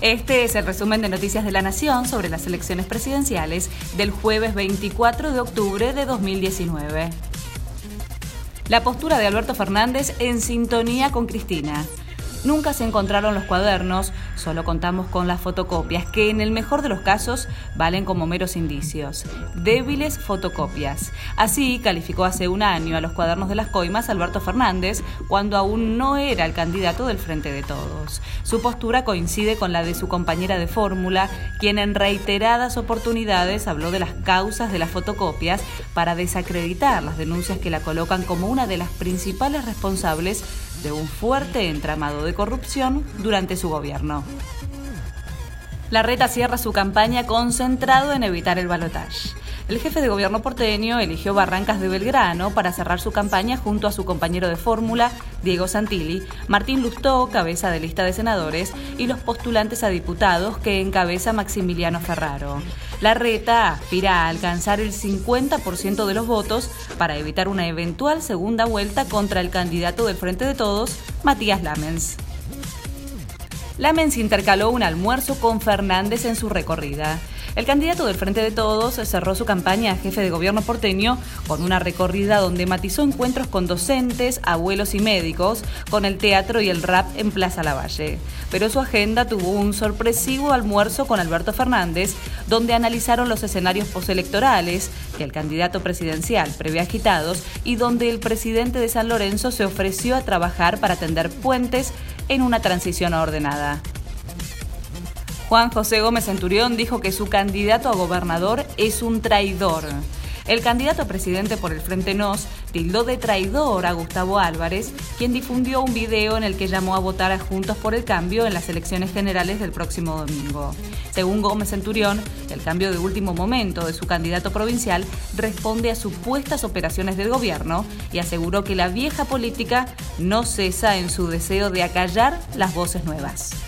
Este es el resumen de Noticias de la Nación sobre las elecciones presidenciales del jueves 24 de octubre de 2019. La postura de Alberto Fernández en sintonía con Cristina. Nunca se encontraron los cuadernos, solo contamos con las fotocopias, que en el mejor de los casos valen como meros indicios. Débiles fotocopias. Así calificó hace un año a los cuadernos de las coimas Alberto Fernández, cuando aún no era el candidato del Frente de Todos. Su postura coincide con la de su compañera de fórmula, quien en reiteradas oportunidades habló de las causas de las fotocopias para desacreditar las denuncias que la colocan como una de las principales responsables de un fuerte entramado de corrupción durante su gobierno. La reta cierra su campaña concentrado en evitar el balotaje. El jefe de gobierno porteño eligió Barrancas de Belgrano para cerrar su campaña junto a su compañero de fórmula, Diego Santilli, Martín Lustó, cabeza de lista de senadores, y los postulantes a diputados que encabeza Maximiliano Ferraro. La reta aspira a alcanzar el 50% de los votos para evitar una eventual segunda vuelta contra el candidato del Frente de Todos, Matías Lamens. Lamens intercaló un almuerzo con Fernández en su recorrida. El candidato del Frente de Todos cerró su campaña a jefe de gobierno porteño con una recorrida donde matizó encuentros con docentes, abuelos y médicos, con el teatro y el rap en Plaza Lavalle. Pero su agenda tuvo un sorpresivo almuerzo con Alberto Fernández, donde analizaron los escenarios postelectorales que el candidato presidencial prevé agitados y donde el presidente de San Lorenzo se ofreció a trabajar para tender puentes en una transición ordenada. Juan José Gómez Centurión dijo que su candidato a gobernador es un traidor. El candidato a presidente por el Frente Nos tildó de traidor a Gustavo Álvarez, quien difundió un video en el que llamó a votar a Juntos por el Cambio en las elecciones generales del próximo domingo. Según Gómez Centurión, el cambio de último momento de su candidato provincial responde a supuestas operaciones del gobierno y aseguró que la vieja política no cesa en su deseo de acallar las voces nuevas.